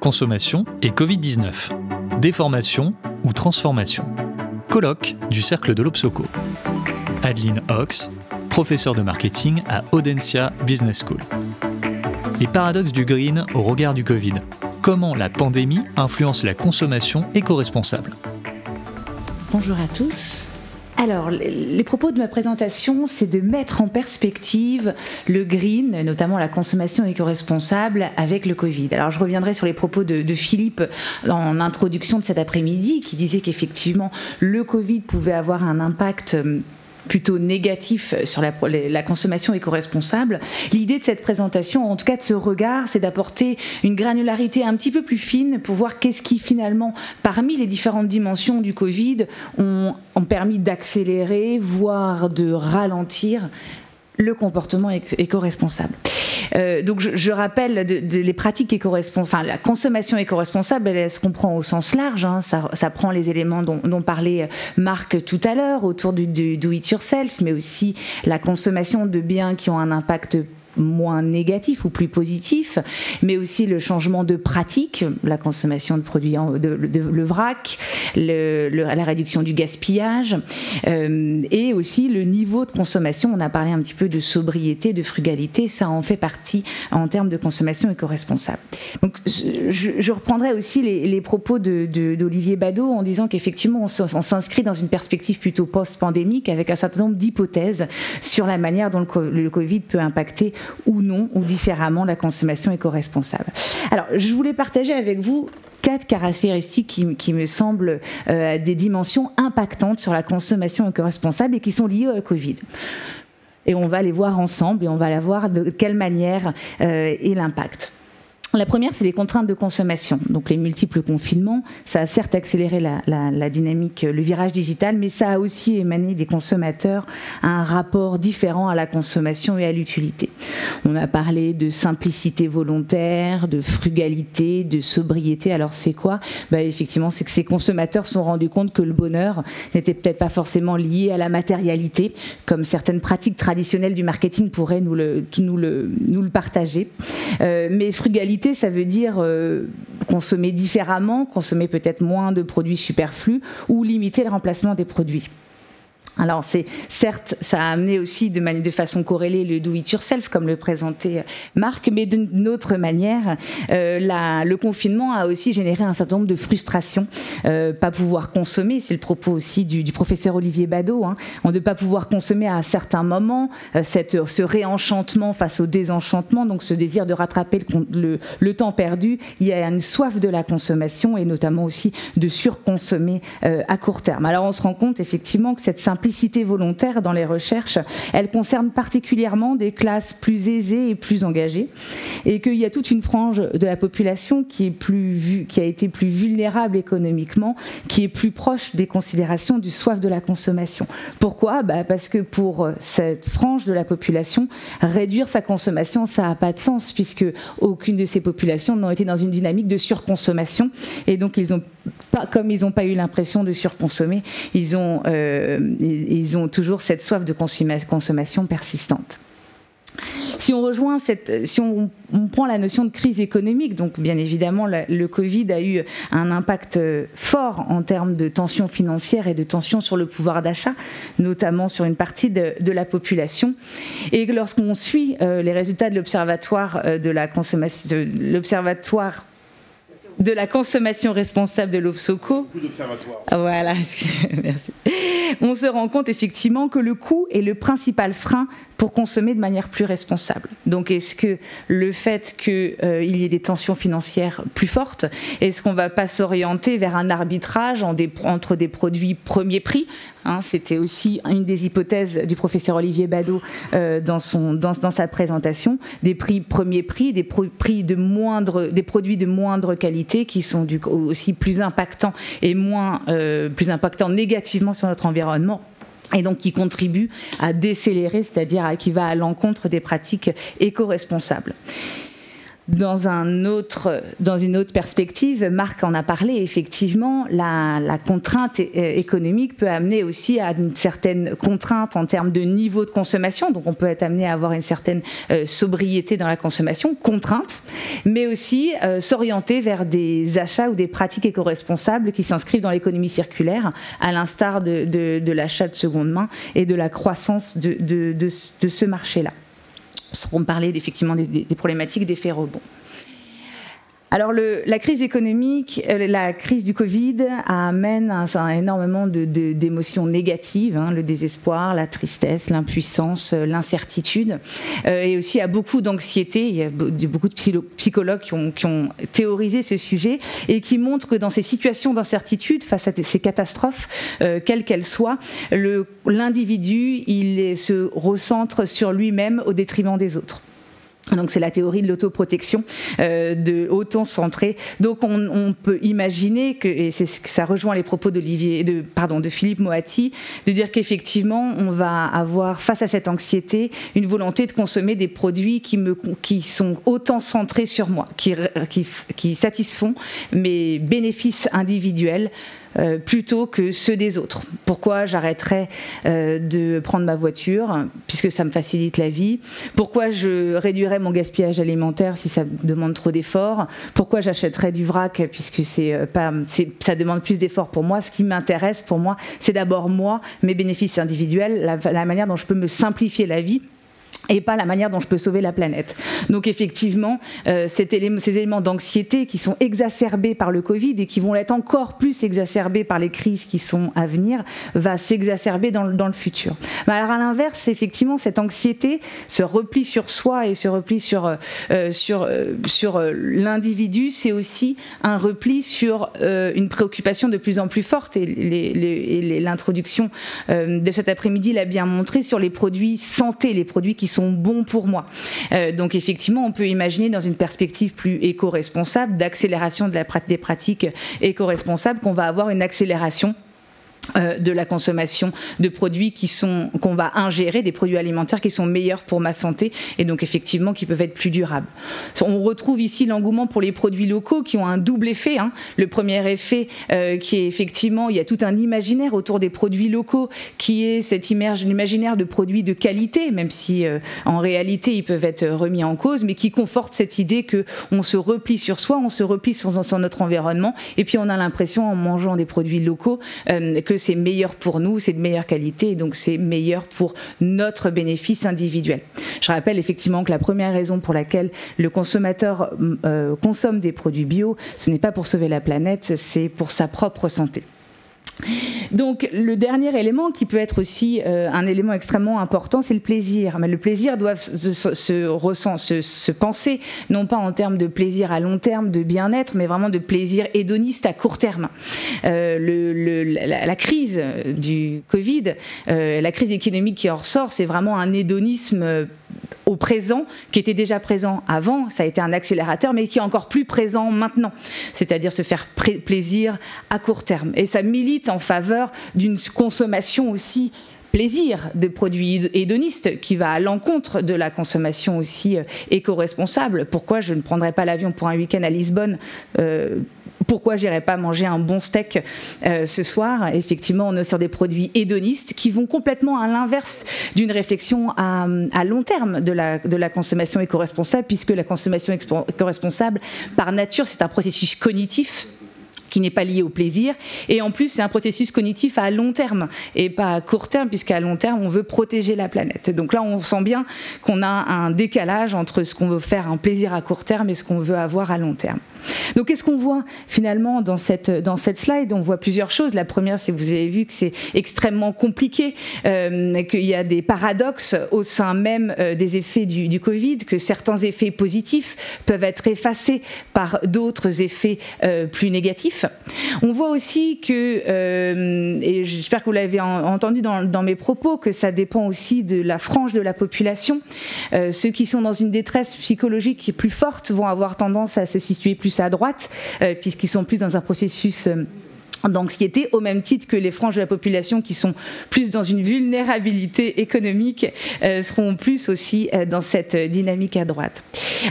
consommation et Covid-19. Déformation ou transformation. Colloque du Cercle de l'Obsoco. Adeline Ox, professeure de marketing à Audencia Business School. Les paradoxes du green au regard du Covid. Comment la pandémie influence la consommation éco-responsable. Bonjour à tous. Alors, les propos de ma présentation, c'est de mettre en perspective le green, notamment la consommation éco-responsable avec le Covid. Alors, je reviendrai sur les propos de, Philippe en introduction de cet après-midi, qui disait qu'effectivement, le Covid pouvait avoir un impact plutôt négatif sur la, consommation éco-responsable. L'idée de cette présentation, en tout cas de ce regard, c'est d'apporter une granularité un petit peu plus fine pour voir qu'est-ce qui finalement, parmi les différentes dimensions du Covid, ont permis d'accélérer, voire de ralentir le comportement éco-responsable. Euh, donc je, rappelle les pratiques éco-responsables, enfin la consommation éco-responsable, elle, se comprend au sens large. Hein. ça, prend les éléments dont, parlait Marc tout à l'heure autour du, du do it yourself, mais aussi la consommation de biens qui ont un impact moins négatif ou plus positif, mais aussi le changement de pratique, la consommation de produits, de, le vrac, la réduction du gaspillage, euh, et aussi le niveau de consommation. On a parlé un petit peu de sobriété, de frugalité, ça en fait partie en termes de consommation éco-responsable. Donc, je, reprendrai aussi les, propos d'Olivier Badeau en disant qu'effectivement, on s'inscrit dans une perspective plutôt post-pandémique avec un certain nombre d'hypothèses sur la manière dont le Covid peut impacter ou non, ou différemment, la consommation éco-responsable. Alors, je voulais partager avec vous quatre caractéristiques qui, me semblent euh, des dimensions impactantes sur la consommation éco-responsable et qui sont liées au Covid. Et on va les voir ensemble et on va la voir de quelle manière euh, est l'impact. La première, c'est les contraintes de consommation. Donc les multiples confinements, ça a certes accéléré la, dynamique, le virage digital, mais ça a aussi émané des consommateurs un rapport différent à la consommation et à l'utilité. On a parlé de simplicité volontaire, de frugalité, de sobriété. Alors c'est quoi? Bah, Effectivement, c'est que ces consommateurs se sont rendus compte que le bonheur n'était peut-être pas forcément lié à la matérialité, comme certaines pratiques traditionnelles du marketing pourraient nous le, nous le, nous le partager. Euh, mais frugalité, ça veut dire euh, consommer différemment, consommer peut-être moins de produits superflus ou limiter le remplacement des produits. Alors, c'est certes, ça a amené aussi de, de façon corrélée le do it yourself, comme le présentait Marc, mais d'une autre manière, euh, la, le confinement a aussi généré un certain nombre de frustrations. Euh, pas pouvoir consommer, c'est le propos aussi du, du professeur Olivier Badeau, hein, on ne pas pouvoir consommer à certains moments, euh, cette, ce réenchantement face au désenchantement, donc ce désir de rattraper le, le, le, temps perdu. Il y a une soif de la consommation et notamment aussi de surconsommer euh, à court terme. Alors, on se rend compte effectivement que cette volontaire dans les recherches, elle concerne particulièrement des classes plus aisées et plus engagées, et qu'il y a toute une frange de la population qui, est plus, qui a été plus vulnérable économiquement, qui est plus proche des considérations du soif de la consommation. Pourquoi? Bah Parce que pour cette frange de la population, réduire sa consommation, ça n'a pas de sens, puisque aucune de ces populations n'ont été dans une dynamique de surconsommation, et donc ils ont comme ils n'ont pas eu l'impression de surconsommer, ils ont, euh, toujours cette soif de consommation persistante. Si on rejoint si on, prend la notion de crise économique, donc bien évidemment le Covid a eu un impact fort en termes de tensions financières et de tensions sur le pouvoir d'achat, notamment sur une partie de, la population. Et lorsqu'on suit euh, les résultats de l'observatoire euh, de la consommation, l'observatoire de la consommation responsable de l'OFSOCO. Voilà, merci. On se rend compte effectivement que le coût est le principal frein pour consommer de manière plus responsable. Donc est-ce que le fait qu'il euh, y ait des tensions financières plus fortes, est-ce qu'on ne va pas s'orienter vers un arbitrage entre des produits premier prix hein, C'était aussi une des hypothèses du professeur Olivier Badeau euh, dans, sa présentation, des prix premier prix, des prix de des produits de moindre qualité qui sont aussi plus impactants et moins euh, plus impactants négativement sur notre environnement et donc qui contribue à décélérer, c'est-à-dire qui va à l'encontre des pratiques éco-responsables. Dans, une autre perspective, Marc en a parlé, effectivement, la, contrainte économique peut amener aussi à une certaine contrainte en termes de niveau de consommation, donc on peut être amené à avoir une certaine sobriété dans la consommation, contrainte, mais aussi s'orienter vers des achats ou des pratiques éco-responsables qui s'inscrivent dans l'économie circulaire, à l'instar de, l'achat de seconde main et de la croissance de ce marché-là. On parler effectivement des, des problématiques d'effet rebond. Alors la crise économique, euh, la crise du Covid amène un, énormément d'émotions négatives, hein, le désespoir, la tristesse, l'impuissance, euh, l'incertitude, euh, et aussi à beaucoup d'anxiété. Il y a beaucoup de psychologues qui ont, théorisé ce sujet et qui montrent que dans ces situations d'incertitude, face à ces catastrophes, quelles qu'elles soient, l'individu, il se recentre sur lui-même au détriment des autres. Donc c'est la théorie de l'autoprotection, euh, de auto-centré. Donc on, peut imaginer que, et c'est ce que ça rejoint les propos d'Olivier, de pardon, de Philippe Moati, de dire qu'effectivement on va avoir face à cette anxiété une volonté de consommer des produits qui me, qui sont autant centrés sur moi, qui, qui, qui satisfont mes bénéfices individuels euh, plutôt que ceux des autres. Pourquoi j'arrêterais euh, de prendre ma voiture, puisque ça me facilite la vie? Pourquoi je réduirais mon gaspillage alimentaire si ça demande trop d'efforts? Pourquoi j'achèterais du vrac, puisque euh, ça demande plus d'efforts pour moi? Ce qui m'intéresse pour moi, c'est d'abord moi, mes bénéfices individuels, la manière dont je peux me simplifier la vie et pas la manière dont je peux sauver la planète. Donc effectivement, euh, ces éléments d'anxiété qui sont exacerbés par le Covid et qui vont être encore plus exacerbés par les crises qui sont à venir, va s'exacerber dans, le futur. Mais alors à l'inverse, effectivement, cette anxiété, ce repli sur soi et ce repli sur, euh, euh, sur, l'individu, c'est aussi un repli sur une préoccupation de plus en plus forte. Et l'introduction de cet après-midi l'a bien montré sur les produits santé, les produits qui sont bons pour moi. Euh, donc effectivement, on peut imaginer dans une perspective plus éco-responsable, d'accélération de la, des pratiques éco-responsables, qu'on va avoir une accélération de la consommation de produits qui sont qu'on va ingérer des produits alimentaires qui sont meilleurs pour ma santé et donc effectivement qui peuvent être plus durables. On retrouve ici l'engouement pour les produits locaux qui ont un double effet. Hein. Le premier effet euh, qui est effectivement il y a tout un imaginaire autour des produits locaux qui est cet imaginaire de produits de qualité même si euh, en réalité ils peuvent être remis en cause mais qui conforte cette idée que on se replie sur soi, on se replie sur, notre environnement et puis on a l'impression en mangeant des produits locaux que c'est meilleur pour nous, c'est de meilleure qualité, et donc c'est meilleur pour notre bénéfice individuel. Je rappelle effectivement que la première raison pour laquelle le consommateur euh, consomme des produits bio, ce n'est pas pour sauver la planète, c'est pour sa propre santé. Donc le dernier élément qui peut être aussi euh, un élément extrêmement important, c'est le plaisir. Mais le plaisir doit se, se, se, penser non pas en termes de plaisir à long terme, de bien-être, mais vraiment de plaisir hédoniste à court terme. Euh, la, crise du Covid, euh, la crise économique qui en ressort, c'est vraiment un hédonisme au présent, qui était déjà présent avant, ça a été un accélérateur, mais qui est encore plus présent maintenant, c'est-à-dire se faire plaisir à court terme. Et ça milite en faveur d'une consommation aussi plaisir de produits hédonistes qui va à l'encontre de la consommation aussi euh, éco-responsable. Pourquoi je ne prendrais pas l'avion pour un week-end à Lisbonne euh, pourquoi j'irais pas manger un bon steak euh, ce soir? Effectivement, on est sur des produits hédonistes qui vont complètement à l'inverse d'une réflexion à, long terme de la, de la consommation éco-responsable, puisque la consommation éco-responsable, par nature, c'est un processus cognitif qui n'est pas lié au plaisir. Et en plus, c'est un processus cognitif à long terme et pas à court terme, puisqu'à long terme, on veut protéger la planète. Donc là, on sent bien qu'on a un décalage entre ce qu'on veut faire un plaisir à court terme et ce qu'on veut avoir à long terme. Donc qu'est-ce qu'on voit finalement dans cette, dans cette slide? On voit plusieurs choses. La première, c'est vous avez vu que c'est extrêmement compliqué, euh, qu'il y a des paradoxes au sein même euh, des effets du, du, Covid, que certains effets positifs peuvent être effacés par d'autres effets euh, plus négatifs. On voit aussi que, euh, et j'espère que vous l'avez entendu dans, mes propos, que ça dépend aussi de la frange de la population. Euh, ceux qui sont dans une détresse psychologique plus forte vont avoir tendance à se situer plus à droite, euh, puisqu'ils sont plus dans un processus d'anxiété au même titre que les franges de la population qui sont plus dans une vulnérabilité économique seront plus aussi dans cette dynamique à droite.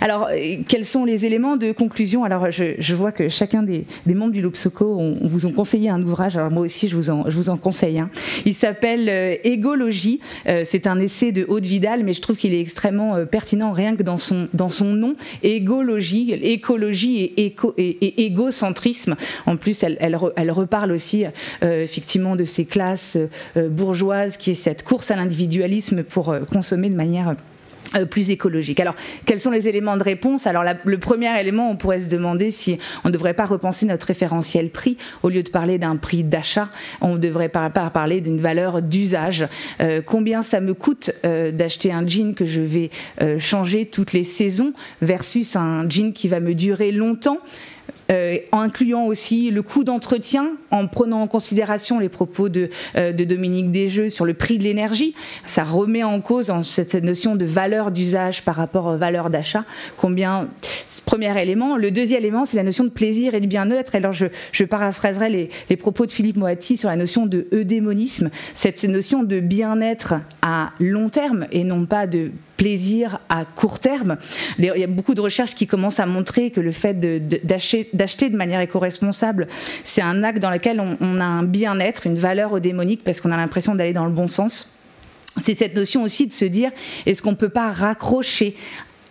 Alors, euh, quels sont les éléments de conclusion? Alors, je, vois que chacun des, membres du Lopsoco on, vous ont conseillé un ouvrage. Alors, moi aussi, je vous en, je vous en conseille. un. Il s'appelle euh, Égologie. Euh, c'est un essai de Haute Vidal, mais je trouve qu'il est extrêmement pertinent rien que dans son, dans son nom. Égologie, écologie et, éco, et, égocentrisme. En plus, elle, elle, elle reparle aussi effectivement de ces classes bourgeoises qui est cette course à l'individualisme pour consommer de manière euh, plus écologique. Alors, quels sont les éléments de réponse? Alors, le premier élément, on pourrait se demander si on ne devrait pas repenser notre référentiel prix. Au lieu de parler d'un prix d'achat, on devrait pas parler d'une valeur d'usage. Euh, combien ça me coûte euh, d'acheter un jean que je vais changer toutes les saisons versus un jean qui va me durer longtemps? euh, en incluant aussi le coût d'entretien, en prenant en considération les propos de, euh, de Dominique Desjeux sur le prix de l'énergie. Ça remet en cause cette, notion de valeur d'usage par rapport aux valeurs d'achat. Combien Premier élément. Le deuxième élément, c'est la notion de plaisir et de bien-être. Alors, je, je paraphraserai les, les, propos de Philippe Moati sur la notion de eudémonisme, cette notion de bien-être à long terme et non pas de plaisir à court terme. Il y a beaucoup de recherches qui commencent à montrer que le fait d'acheter de, manière éco-responsable, c'est un acte dans lequel on, on a un bien-être, une valeur eudémonique parce qu'on a l'impression d'aller dans le bon sens c'est cette notion aussi de se dire est-ce qu'on ne peut pas raccrocher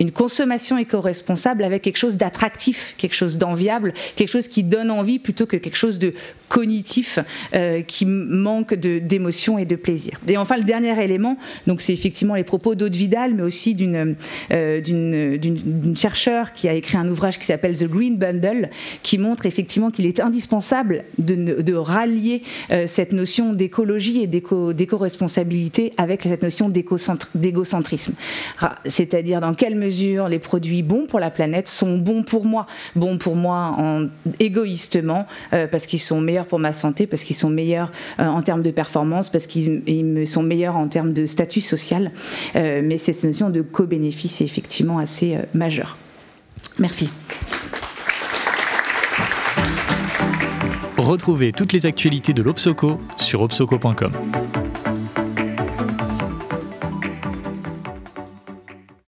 une consommation éco-responsable avec quelque chose d'attractif, quelque chose d'enviable, quelque chose qui donne envie plutôt que quelque chose de cognitif euh, qui manque d'émotion et de plaisir. Et enfin, le dernier élément, donc c'est effectivement les propos d'Aude Vidal, mais aussi d'une euh, chercheure qui a écrit un ouvrage qui s'appelle The Green Bundle, qui montre effectivement qu'il est indispensable de, de rallier euh, cette notion d'écologie et d'éco-responsabilité avec cette notion d'égocentrisme. C'est-à-dire dans quelle mesure les produits bons pour la planète sont bons pour moi, bons pour moi en, égoïstement, parce qu'ils sont meilleurs pour ma santé, parce qu'ils sont meilleurs euh, en termes de performance, parce qu'ils me sont meilleurs en termes de statut social. Euh, mais cette notion de co-bénéfice est effectivement assez euh, majeure. Merci. Retrouvez toutes les actualités de l'Obsoco sur obsoco.com.